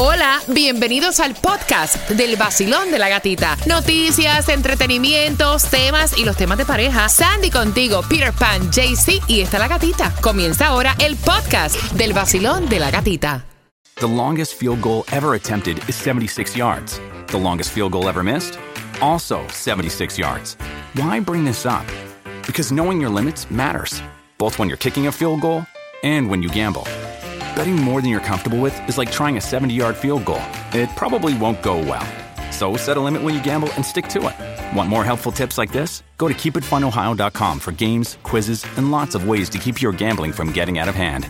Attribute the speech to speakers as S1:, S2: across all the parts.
S1: Hola, bienvenidos al podcast del vacilón de la gatita. Noticias, entretenimientos, temas y los temas de pareja. Sandy contigo, Peter Pan, JC y está la gatita. Comienza ahora el podcast del vacilón de la gatita.
S2: The longest field goal ever attempted is 76 yards. The longest field goal ever missed? Also 76 yards. Why bring this up? Because knowing your limits matters, both when you're kicking a field goal and when you gamble. Betting more than you're comfortable with is like trying a 70 yard field goal. It probably won't go well. So set a limit when you gamble and stick to it. Want more helpful tips like this? Go to keepitfunohio.com for games, quizzes, and lots of ways to keep your gambling from getting out of hand.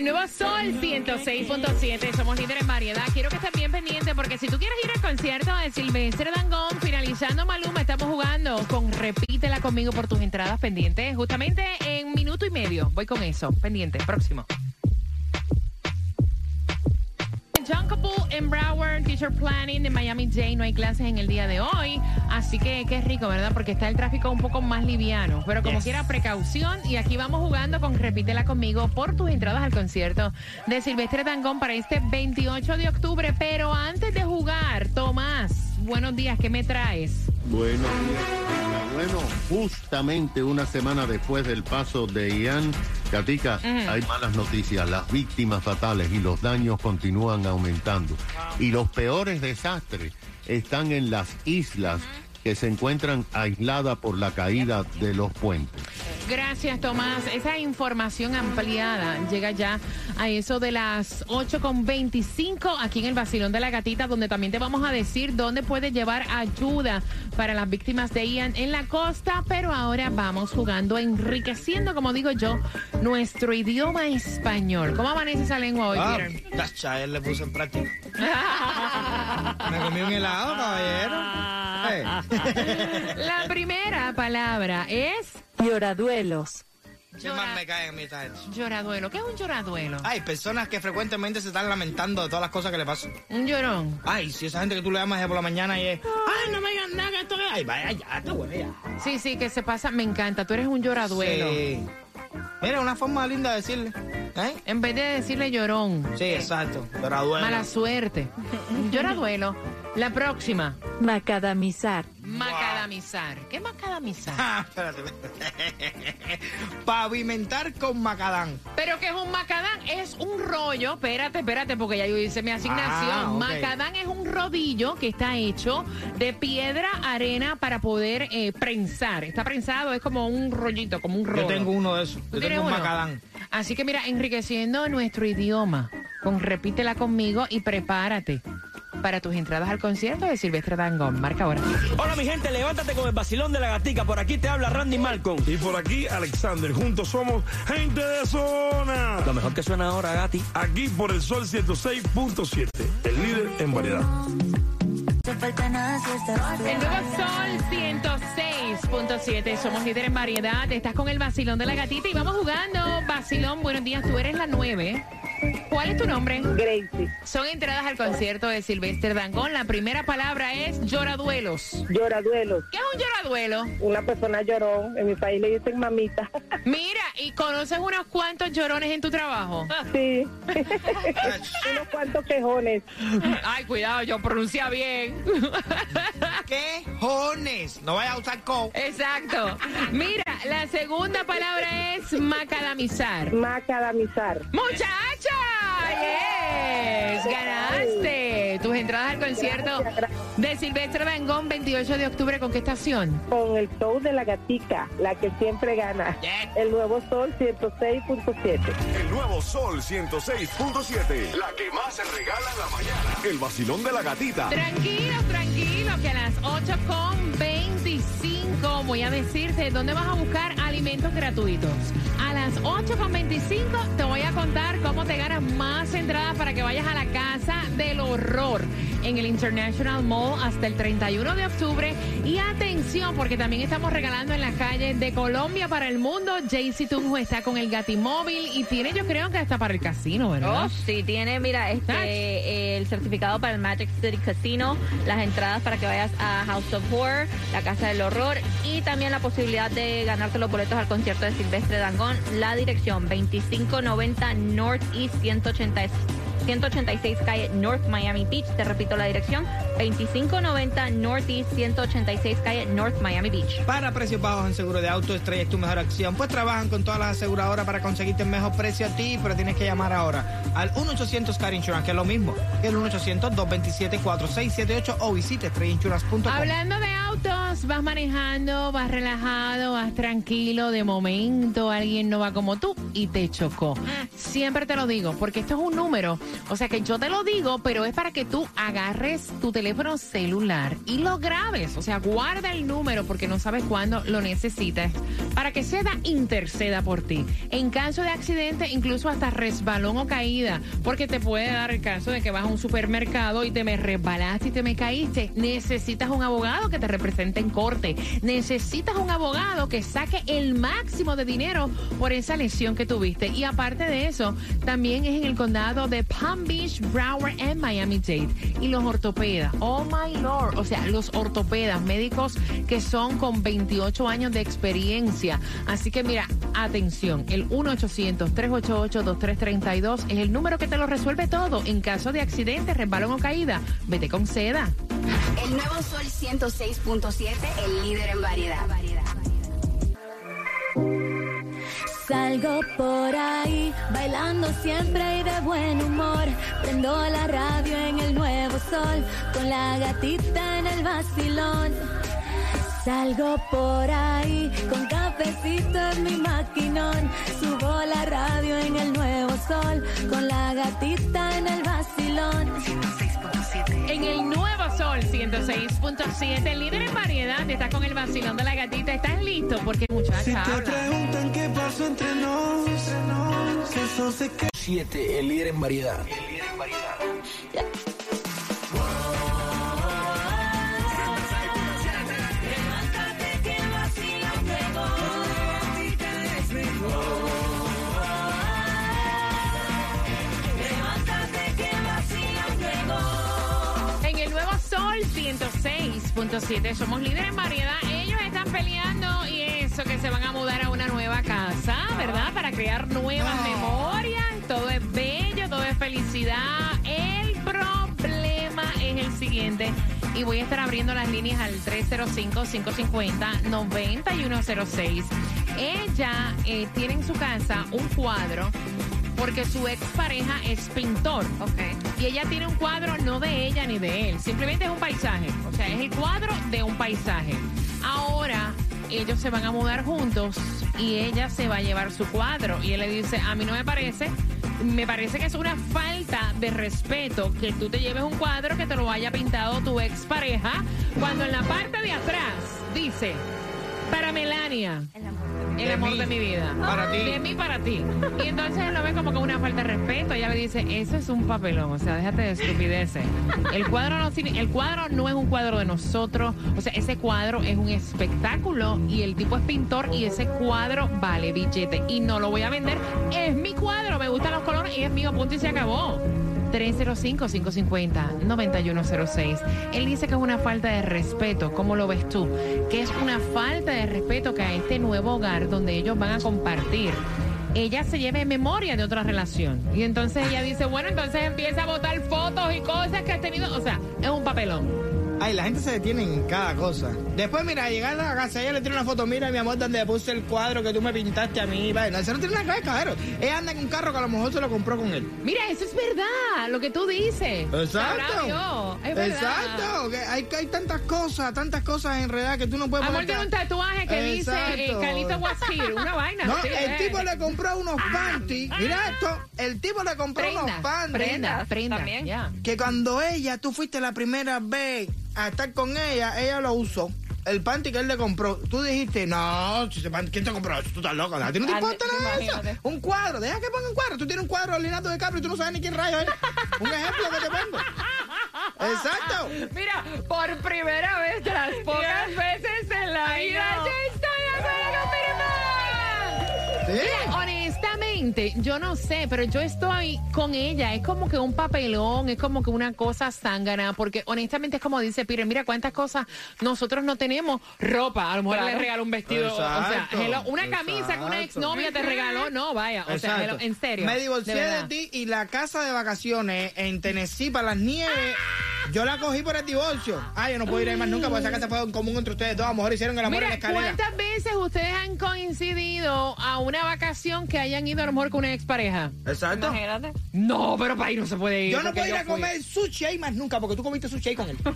S1: Nuevo Sol 106.7, somos líderes en variedad. Quiero que estén bien pendientes porque si tú quieres ir al concierto de Silvestre Dangón, finalizando Maluma, estamos jugando con Repítela conmigo por tus entradas pendientes. Justamente en minuto y medio. Voy con eso. Pendiente. Próximo. Kapoor en Broward, Teacher Planning de Miami J. No hay clases en el día de hoy. Así que qué rico, ¿verdad? Porque está el tráfico un poco más liviano. Pero como quiera, precaución. Y aquí vamos jugando con Repítela conmigo por tus entradas al concierto de Silvestre Dangón para este 28 de octubre. Pero antes de jugar, Tomás, buenos días. ¿Qué me traes?
S3: Buenos días. Bueno, justamente una semana después del paso de Ian, Katica, hay malas noticias. Las víctimas fatales y los daños continúan aumentando. Y los peores desastres están en las islas que se encuentran aisladas por la caída de los puentes.
S1: Gracias, Tomás. Esa información ampliada llega ya a eso de las 8.25 aquí en el Basilón de la Gatita, donde también te vamos a decir dónde puedes llevar ayuda para las víctimas de Ian en la costa. Pero ahora vamos jugando, enriqueciendo, como digo yo, nuestro idioma español. ¿Cómo amanece esa lengua hoy,
S4: Ah,
S1: Peter?
S4: tacha, él le puso en práctica. Me comí un helado, caballero.
S1: La primera palabra es
S5: Lloraduelos.
S4: ¿Qué más me cae en mi tarde?
S1: lloraduelo. ¿Qué es un lloraduelo?
S4: Hay personas que frecuentemente se están lamentando de todas las cosas que le pasan.
S1: Un llorón.
S4: Ay, si esa gente que tú le llamas por la mañana y es, ay, no me digan nada que esto que... Ay, vaya ya, te huele ya.
S1: Sí, sí, que se pasa. Me encanta. Tú eres un lloraduelo.
S4: Sí. Mira, una forma linda de decirle. ¿Eh?
S1: En vez de decirle llorón.
S4: Sí, exacto. Lloraduelo.
S1: Mala suerte. Lloraduelo. La próxima.
S5: Macadamizar.
S1: Macadamizar. ¿Qué macadamizar?
S4: Ah, espérate. Pavimentar con macadán.
S1: Pero que es un macadán, es un rollo. Espérate, espérate, porque ya yo hice mi asignación.
S4: Ah.
S1: Macadán es un rodillo que está hecho de piedra, arena para poder eh, prensar. Está prensado, es como un rollito, como un rollo.
S4: Yo tengo uno de esos.
S1: ¿Tú
S4: Yo
S1: tienes
S4: tengo un
S1: uno?
S4: macadán.
S1: Así que mira, enriqueciendo nuestro idioma, con repítela conmigo y prepárate para tus entradas al concierto de Silvestre Dangón. Marca ahora.
S6: Hola mi gente, levántate con el vacilón de la gatica. Por aquí te habla Randy Malcolm.
S7: Y por aquí, Alexander. Juntos somos gente de zona.
S6: Lo mejor que suena ahora, Gati.
S7: Aquí por el Sol 106.7. El líder en variedad.
S1: El nuevo Sol 106.7. Somos líderes en variedad. Estás con el vacilón de la gatita y vamos jugando. Vacilón, buenos días. Tú eres la 9. ¿Cuál es tu nombre?
S8: Gracie,
S1: Son entradas al concierto de Silvestre Dangón. La primera palabra es lloraduelos.
S8: lloraduelos.
S1: ¿Qué es un lloraduelo?
S8: Una persona llorón, en mi país le dicen mamita.
S1: Mira, ¿y conoces unos cuantos llorones en tu trabajo?
S8: Sí, unos cuantos quejones.
S1: Ay, cuidado, yo pronuncia bien.
S4: ¿Qué jones? No vaya a usar co.
S1: Exacto. Mira, la segunda palabra es macadamizar.
S8: Macadamizar.
S1: ¡Muchacha! ¡Yes! ¡Ganaste! Tus entradas al concierto de Silvestre Dangón, 28 de octubre. ¿Con qué estación?
S8: Con el show de la gatica, la que siempre gana. El nuevo sol 106.7.
S9: El nuevo Sol 106.7. La que más se regala en la mañana. El vacilón de la gatita.
S1: Tranquilo, tranquilo, que a las 8.25 voy a decirte dónde vas a buscar alimentos gratuitos. A las 8.25 te voy a contar cómo te ganas más entradas para que vayas a la casa del horror. En el International Mall hasta el 31 de octubre. Y atención, porque también estamos regalando en la calle de Colombia para el mundo. Jaycee Tunjo está con el Gatimóvil y tiene, yo creo que hasta para el casino, ¿verdad?
S10: Oh, sí, tiene, mira, este, eh, el certificado para el Magic City Casino, las entradas para que vayas a House of Horror, la Casa del Horror y también la posibilidad de ganarte los boletos al concierto de Silvestre Dangón. La dirección 2590 North East 180 186 calle North Miami Beach. Te repito la dirección, 2590 Northeast 186 calle North Miami Beach.
S4: Para precios bajos en seguro de auto, Estrella es tu mejor acción. Pues trabajan con todas las aseguradoras para conseguirte el mejor precio a ti, pero tienes que llamar ahora al 1-800 Car Insurance, que es lo mismo, que el 1-800-227-4678 o visite estrellainsurance.com.
S1: Hablando de vas manejando, vas relajado, vas tranquilo, de momento alguien no va como tú y te chocó. Siempre te lo digo, porque esto es un número. O sea que yo te lo digo, pero es para que tú agarres tu teléfono celular y lo grabes. O sea, guarda el número porque no sabes cuándo lo necesitas para que Seda interceda por ti. En caso de accidente, incluso hasta resbalón o caída, porque te puede dar el caso de que vas a un supermercado y te me resbalaste y te me caíste. Necesitas un abogado que te represente en corte. Necesitas un abogado que saque el máximo de dinero por esa lesión que tuviste. Y aparte de eso, también es en el condado de Palm Beach, Broward y Miami-Dade. Y los ortopedas, oh my lord, o sea, los ortopedas, médicos que son con 28 años de experiencia. Así que mira, atención, el 1-800-388-2332 es el número que te lo resuelve todo. En caso de accidente, resbalón o caída, vete con seda.
S11: Nuevo Sol 106.7, el líder en variedad.
S12: Salgo por ahí, bailando siempre y de buen humor. Prendo la radio en el nuevo sol, con la gatita en el vacilón. Salgo por ahí, con cafecito en mi maquinón. Subo la radio en el nuevo sol, con la gatita en el vacilón.
S1: En el nuevo sol 106.7, el líder en variedad, está con el vacilón de la gatita. ¿Estás listo? Porque muchachos.
S7: Si te preguntan qué pasó entre nos, que eso se que...
S13: 7, el líder en variedad. El líder en variedad.
S1: 106.7, somos líderes en variedad. Ellos están peleando y eso que se van a mudar a una nueva casa, ¿verdad? Para crear nuevas memorias. Todo es bello, todo es felicidad. El problema es el siguiente. Y voy a estar abriendo las líneas al 305-550-9106. Ella eh, tiene en su casa un cuadro porque su expareja es pintor. Y ella tiene un cuadro no de ella ni de él, simplemente es un paisaje. O sea, es el cuadro de un paisaje. Ahora ellos se van a mudar juntos y ella se va a llevar su cuadro. Y él le dice, a mí no me parece, me parece que es una falta de respeto que tú te lleves un cuadro que te lo haya pintado tu expareja, cuando en la parte de atrás dice, para Melania. El
S4: De
S1: amor
S4: mí,
S1: de mi vida.
S4: para ti.
S1: De mí para ti. Y entonces él lo ve como que una falta de respeto. Ella le dice, eso es un papelón. O sea, déjate de estupideces. El cuadro no, el cuadro no es un cuadro de nosotros. O sea, ese cuadro es un espectáculo y el tipo es pintor y ese cuadro vale billete. Y no lo voy a vender. Es mi cuadro. Me gustan los colores y es mío. Punto y se acabó. 305-550-9106. Él dice que es una falta de respeto. ¿Cómo lo ves tú? Que es una falta de respeto que a este nuevo hogar donde ellos van a compartir. Ella se lleve memoria de otra relación. Y entonces ella dice, bueno, entonces empieza a botar fotos y cosas que has tenido. O sea, es un papelón.
S4: Ay, la gente se detiene en cada cosa. Después, mira, llegar a la casa, ella le tira una foto, mira, mi amor, donde puse el cuadro que tú me pintaste a mí. Vaya, no, eso no tiene nada que ver, caballero. Ella anda en un carro que a lo mejor se lo compró con él.
S1: Mira, eso es verdad, lo que tú dices.
S4: Exacto.
S1: Es verdad.
S4: Exacto. Que hay, que hay tantas cosas, tantas cosas en realidad que tú no puedes
S1: Amor tiene un tatuaje que dice eh,
S4: Exacto.
S1: Calito here, una vaina.
S4: No,
S1: sí,
S4: el
S1: eh.
S4: tipo le compró unos panties. Mira esto, el tipo le compró
S1: Prenda,
S4: unos panties.
S1: prenda, prenda,
S10: también.
S4: Que cuando ella, tú fuiste la primera vez a estar con ella, ella lo usó. El panty que él le compró, tú dijiste, no, ¿quién te compró eso? Tú estás loca, ¿a ti no te
S10: Ah,
S4: importa nada de eso? Un cuadro, deja que ponga un cuadro. Tú tienes un cuadro de Leonardo DiCaprio y tú no sabes ni quién rayo es. Un ejemplo que te pongo. Exacto.
S1: Mira, por primera vez de las pocas veces en la vida, yo estoy Piripán.
S4: Sí.
S1: Honestamente, yo no sé, pero yo estoy con ella. Es como que un papelón, es como que una cosa zángana, porque honestamente es como dice Pire, mira cuántas cosas nosotros no tenemos. Ropa, a lo mejor
S10: Claro.
S1: le regaló un vestido, o sea, hello, una camisa que una exnovia te regaló, no, vaya, o sea, hello, en serio.
S4: Me divorcié de,
S1: verdad.
S4: ti y la casa de vacaciones en Tennessee para las nieves. Yo la cogí por el divorcio. Ah, yo no puedo ir ahí más nunca porque esa casa fue en común entre ustedes dos. A lo mejor hicieron el amor en la
S1: Mira,
S4: escalera.
S1: ¿cuántas veces ustedes han coincidido a una vacación que hayan ido a lo mejor con una expareja?
S4: Exacto.
S10: Imagínate.
S1: No, pero para ahí no se puede ir.
S4: Yo no puedo ir a comer sushi ahí más nunca porque tú comiste sushi ahí con él.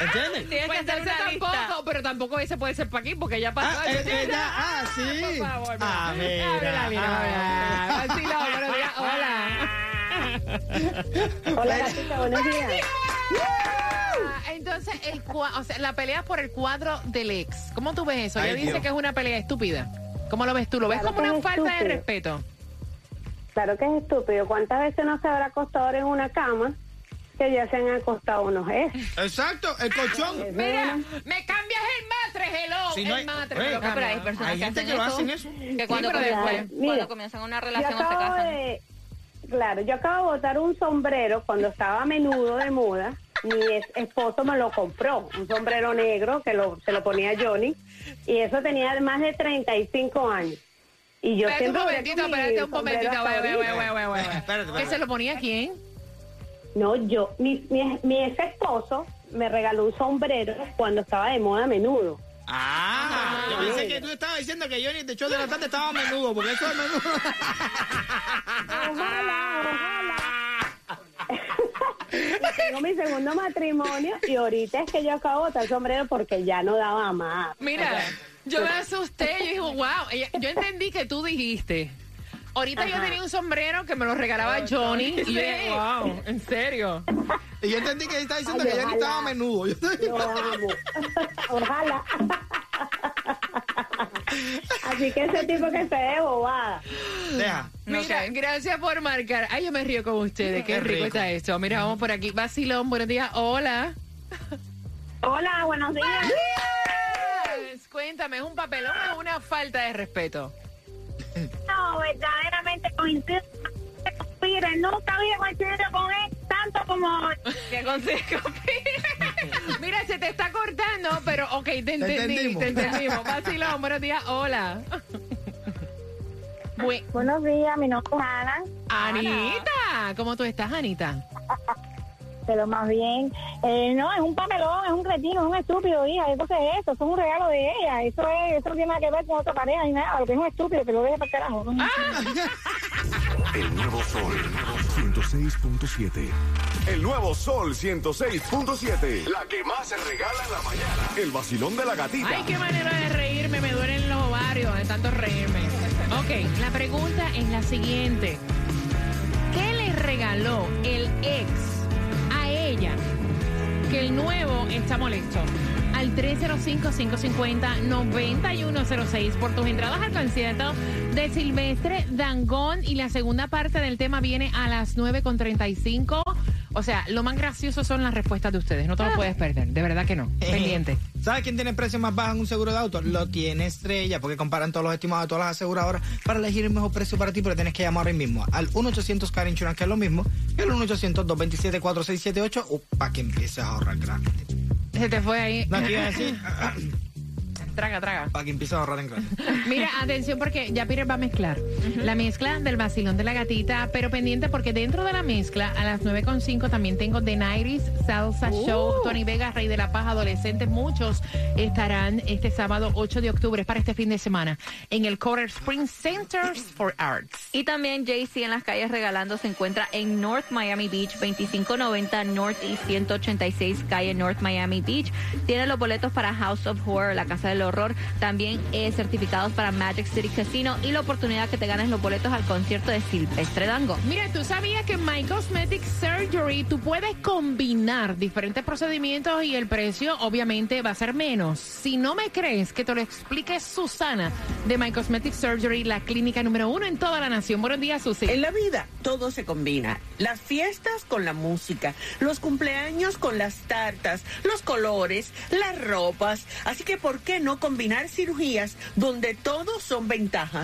S4: ¿Entiendes?
S10: Tienes
S1: Pues
S10: que hacer una
S1: tampoco,
S10: lista.
S1: pero tampoco ese puede ser para aquí porque ya pasó.
S4: Ah, eh, eh, ya, ah, sí.
S1: Por favor,
S4: Ah, mira,
S1: Abre la línea,
S4: ah.
S1: abre. Vacilón, buenos días, hola.
S8: Hola, gatita, buenos días.
S1: Ah, Entonces, el cua- o sea, la pelea por el cuadro del ex. ¿Cómo tú ves eso?
S4: Ay,
S1: Ella dice
S4: Dios.
S1: que es una pelea estúpida. ¿Cómo lo ves tú? ¿Lo ves
S8: Claro
S1: como una falta de respeto?
S8: Claro que es estúpido. ¿Cuántas veces no se habrá acostado ahora en una cama que ya se han acostado unos ex?
S4: Exacto, el colchón.
S1: Mira, me cambias el matre, hello.
S4: Si no
S1: el
S4: hay-
S1: matre.
S4: Oye,
S10: pero hay
S1: cambias.
S10: personas
S4: Hay
S10: que
S4: gente
S10: hacen
S4: que
S10: eso,
S4: hacen eso.
S10: Que cuando, comienzan, cuando una relación se
S8: acabo
S10: casan.
S8: de... Claro, yo acabo de botar un sombrero cuando estaba a menudo de moda. Mi ex esposo me lo compró, un sombrero negro que lo, se lo ponía Johnny. Y eso tenía más de 35 años. Y yo
S1: Espérate un momentito, espérate un momentito.
S8: hasta
S1: Wey, wey, wey,
S8: ahorita.
S1: wey, wey, wey.
S4: Espérate, espérate.
S1: ¿Que se lo ponía quién?
S8: No, yo, mi, mi, mi ex esposo me regaló un sombrero cuando estaba de moda a menudo.
S4: Ah, yo pensé que tú estabas diciendo que Johnny de show de la tarde estaba a menudo, porque eso es menudo.
S8: Ojalá, ojalá. Tengo mi segundo matrimonio y ahorita es que yo acabo de botar el sombrero porque ya no daba más.
S1: Mira, yo me asusté. Yo dije, wow. Ella- yo entendí que tú dijiste. Ahorita yo
S8: Ajá.
S1: tenía un sombrero que me lo regalaba Johnny. Y yo dije, wow, ¿en serio?
S4: Y yo entendí que estaba diciendo
S8: Ay,
S4: que Johnny
S8: ojalá.
S4: estaba a menudo. Yo estoy-
S8: Lo amo. Ojalá. Así que ese tipo que se ve bobada.
S4: Deja.
S1: Mira, gracias por marcar. Ay, yo me río con ustedes. Qué,
S4: Qué
S1: rico,
S4: rico.
S1: está esto. Mira, vamos por aquí. Vacilón, buenos días. Hola.
S8: Hola, buenos días.
S1: Pues, Cuéntame, ¿es un papelón o una falta de respeto?
S8: No, verdaderamente coincido. Mire, nunca había coincidido con él tanto como
S10: ¿Qué consejo?
S1: Mira, se te está cortando, pero ok, te entendí,
S4: entendimos.
S1: te entendimos. Vacilón, buenos días. Hola. Bu-
S8: Buenos días, mi nombre es Ana,
S1: Anita, ¿cómo tú estás, Anita?
S8: pero más bien, eh, no, es un papelón, es un cretino, es un estúpido, hija, entonces eso, eso es un regalo de ella, eso es, eso no tiene nada que ver con otra pareja ni nada, lo que es un estúpido, que lo deje para el carajo.
S9: El nuevo Sol 106.7. El nuevo Sol 106.7. La que más se regala en la mañana. El vacilón de la gatita.
S1: Ay, qué manera de reírme, me duelen los ovarios de tanto reírme. Ok, la pregunta es la siguiente. ¿Qué le regaló el ex a ella que el nuevo está molesto? Al 305-550-9106 por tus entradas al concierto de Silvestre Dangón y la segunda parte del tema viene a las 9.35. O sea, lo más gracioso son las respuestas de ustedes. No te lo puedes perder, de verdad que no. Pendiente.
S4: ¿Sabes quién tiene el precio más bajo en un seguro de auto? Lo tiene Estrella, porque comparan todos los estimados de todas las aseguradoras para elegir el mejor precio para ti, pero tienes que llamar ahora mismo al 1-800-CAR Insurance, que es lo mismo, que el 1-800-227-4678, o para que empieces a ahorrar grande.
S1: Se te fue ahí.
S4: No, te iba a decir,
S1: Traga, traga.
S4: para que empieces a ahorrar en grande.
S1: Mira, atención porque ya Peter va a mezclar la mezcla del vacilón de la gatita, pero pendiente porque dentro de la mezcla a las 9.5 también tengo The Nighties Salsa Show, Tony Vega, Rey de la Paz, adolescentes, muchos estarán este sábado 8 de octubre para este fin de semana en el Coral Spring Centers for Arts.
S10: Y también JC en las calles regalando se encuentra en North Miami Beach, 2590 North y 186 calle North Miami Beach. Tiene los boletos para House of Horror, la casa del del Horror, también eh, certificados para Magic City Casino y la oportunidad que te ganes los boletos al concierto de Silvestre Dango.
S1: Mira, tú sabías que en My Cosmetic Surgery tú puedes combinar diferentes procedimientos y el precio obviamente va a ser menos. Si no me crees, que te lo explique Susana de My Cosmetic Surgery, la clínica número uno en toda la nación. Buenos días, Susi.
S14: En la vida todo se combina. Las fiestas con la música, los cumpleaños con las tartas, los colores, las ropas. Así que, ¿por qué no combinar cirugías donde todos son ventajas?